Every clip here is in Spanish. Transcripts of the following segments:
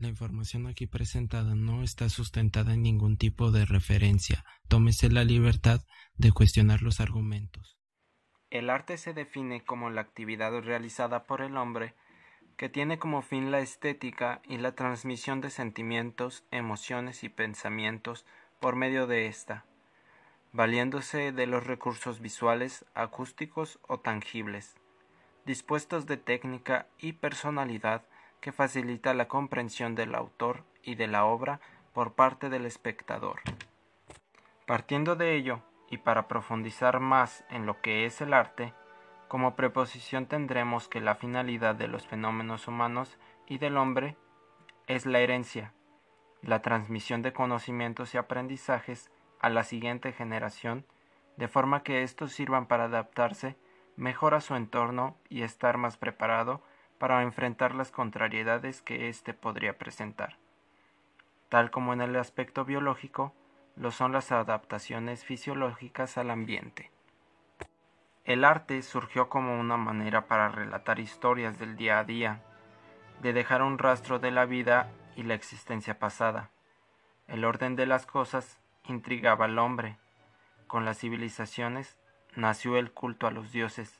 La información aquí presentada no está sustentada en ningún tipo de referencia. Tómese la libertad de cuestionar los argumentos. El arte se define como la actividad realizada por el hombre que tiene como fin la estética y la transmisión de sentimientos, emociones y pensamientos por medio de ésta, valiéndose de los recursos visuales, acústicos o tangibles, dispuestos de técnica y personalidad que facilita la comprensión del autor y de la obra por parte del espectador. Partiendo de ello, y para profundizar más en lo que es el arte, como preposición tendremos que la finalidad de los fenómenos humanos y del hombre es la herencia, la transmisión de conocimientos y aprendizajes a la siguiente generación, de forma que éstos sirvan para adaptarse mejor a su entorno y estar más preparado para enfrentar las contrariedades que éste podría presentar. Tal como en el aspecto biológico, lo son las adaptaciones fisiológicas al ambiente. El arte surgió como una manera para relatar historias del día a día, de dejar un rastro de la vida y la existencia pasada. El orden de las cosas intrigaba al hombre. Con las civilizaciones nació el culto a los dioses,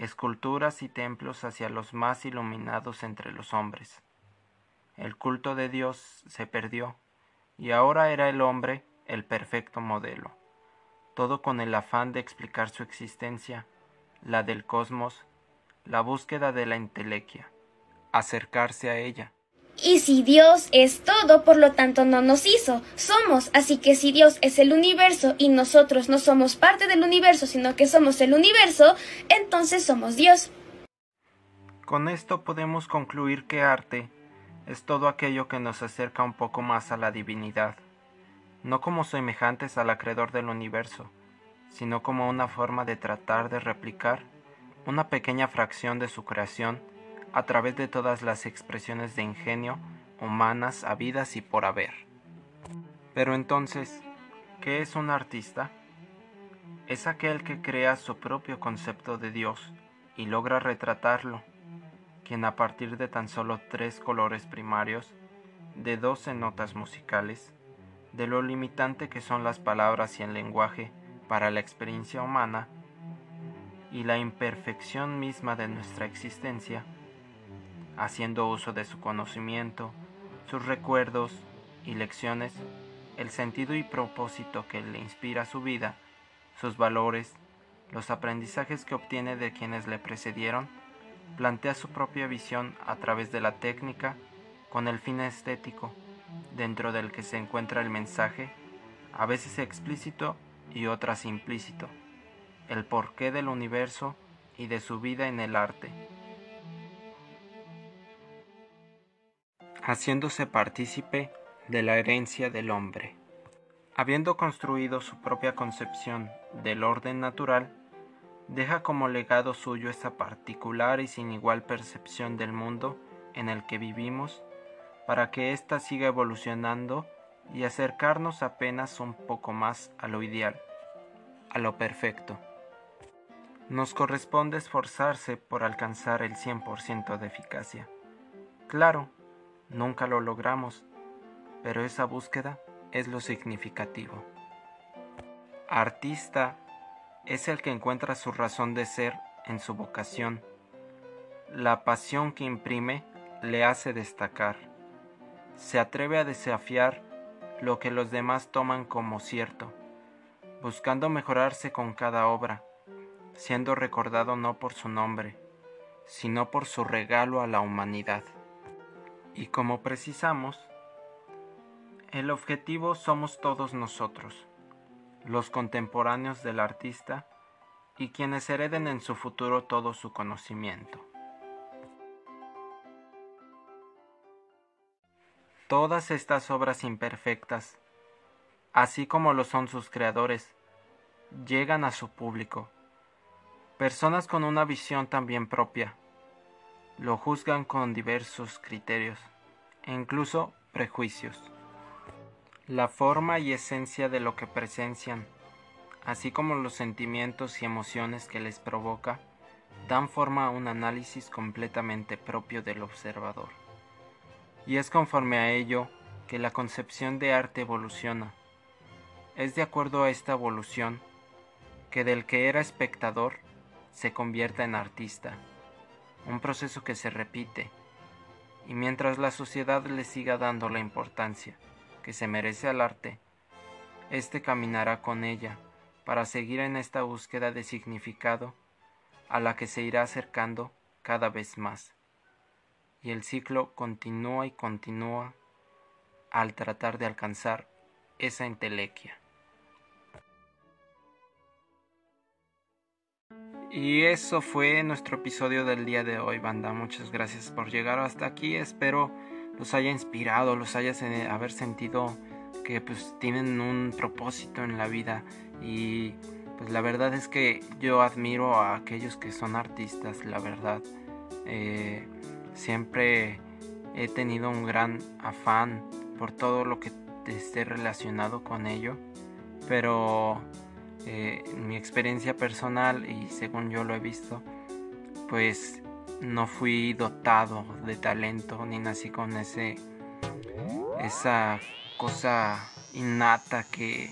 esculturas y templos hacia los más iluminados entre los hombres. El culto de Dios se perdió, y ahora era el hombre el perfecto modelo, todo con el afán de explicar su existencia, la del cosmos, la búsqueda de la intelequia, acercarse a ella. Y si Dios es todo, por lo tanto no nos hizo, somos. Así que si Dios es el universo y nosotros no somos parte del universo, sino que somos el universo, entonces somos Dios. Con esto podemos concluir que arte es todo aquello que nos acerca un poco más a la divinidad, no como semejantes al acreedor del universo, sino como una forma de tratar de replicar una pequeña fracción de su creación a través de todas las expresiones de ingenio humanas habidas y por haber. Pero entonces, ¿qué es un artista? Es aquel que crea su propio concepto de Dios y logra retratarlo, quien a partir de tan solo tres colores primarios, de doce notas musicales, de lo limitante que son las palabras y el lenguaje para la experiencia humana, y la imperfección misma de nuestra existencia, haciendo uso de su conocimiento, sus recuerdos y lecciones, el sentido y propósito que le inspira su vida, sus valores, los aprendizajes que obtiene de quienes le precedieron, plantea su propia visión a través de la técnica con el fin estético, dentro del que se encuentra el mensaje, a veces explícito y otras implícito, el porqué del universo y de su vida en el arte. Haciéndose partícipe de la herencia del hombre. Habiendo construido su propia concepción del orden natural, deja como legado suyo esa particular y sin igual percepción del mundo en el que vivimos, para que ésta siga evolucionando y acercarnos apenas un poco más a lo ideal, a lo perfecto. Nos corresponde esforzarse por alcanzar el 100% de eficacia. Claro, Nunca lo logramos, pero esa búsqueda es lo significativo. Artista es el que encuentra su razón de ser en su vocación. La pasión que imprime le hace destacar. Se atreve a desafiar lo que los demás toman como cierto, buscando mejorarse con cada obra, siendo recordado no por su nombre, sino por su regalo a la humanidad. Y como precisamos, el objetivo somos todos nosotros, los contemporáneos del artista y quienes hereden en su futuro todo su conocimiento. Todas estas obras imperfectas, así como lo son sus creadores, llegan a su público, personas con una visión también propia, lo juzgan con diversos criterios e incluso prejuicios. La forma y esencia de lo que presencian, así como los sentimientos y emociones que les provoca, dan forma a un análisis completamente propio del observador. y es conforme a ello que la concepción de arte evoluciona. Es de acuerdo a esta evolución que del que era espectador se convierta en artista, un proceso que se repite, y mientras la sociedad le siga dando la importancia que se merece al arte, éste caminará con ella para seguir en esta búsqueda de significado a la que se irá acercando cada vez más. Y el ciclo continúa y continúa al tratar de alcanzar esa entelequia. Y eso fue nuestro episodio del día de hoy, banda. Muchas gracias por llegar hasta aquí. Espero los haya inspirado, los haya haber sentido que pues tienen un propósito en la vida y pues la verdad es que yo admiro a aquellos que son artistas, la verdad. Eh, siempre he tenido un gran afán por todo lo que esté relacionado con ello, pero eh, en mi experiencia personal y según yo lo he visto, pues no fui dotado de talento ni nací con ese esa cosa innata que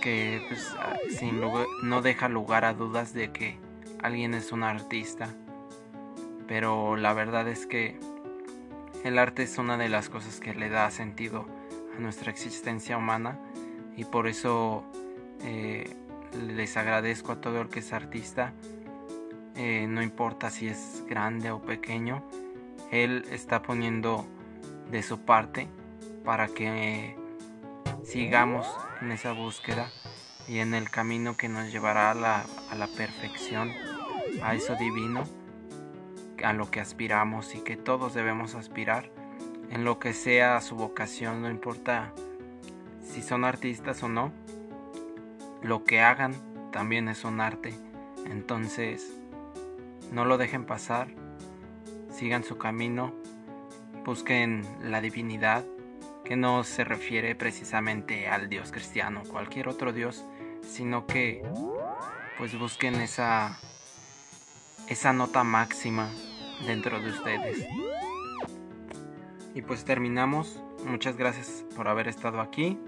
que pues, sin no deja lugar a dudas de que alguien es un artista. Pero la verdad es que el arte es una de las cosas que le da sentido a nuestra existencia humana y por eso eh, les agradezco a todo el que es artista. Eh, no importa si es grande o pequeño, él está poniendo de su parte para que sigamos en esa búsqueda y en el camino que nos llevará a la, a la perfección, a eso divino, a lo que aspiramos y que todos debemos aspirar en lo que sea su vocación, no importa si son artistas o no, lo que hagan también es un arte. Entonces, no lo dejen pasar, sigan su camino, busquen la divinidad, que no se refiere precisamente al Dios cristiano, cualquier otro Dios, sino que pues busquen esa esa nota máxima dentro de ustedes. Y pues terminamos. Muchas gracias por haber estado aquí.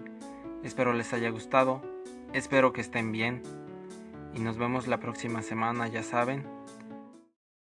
Espero les haya gustado. Espero que estén bien. Y nos vemos la próxima semana, ya saben.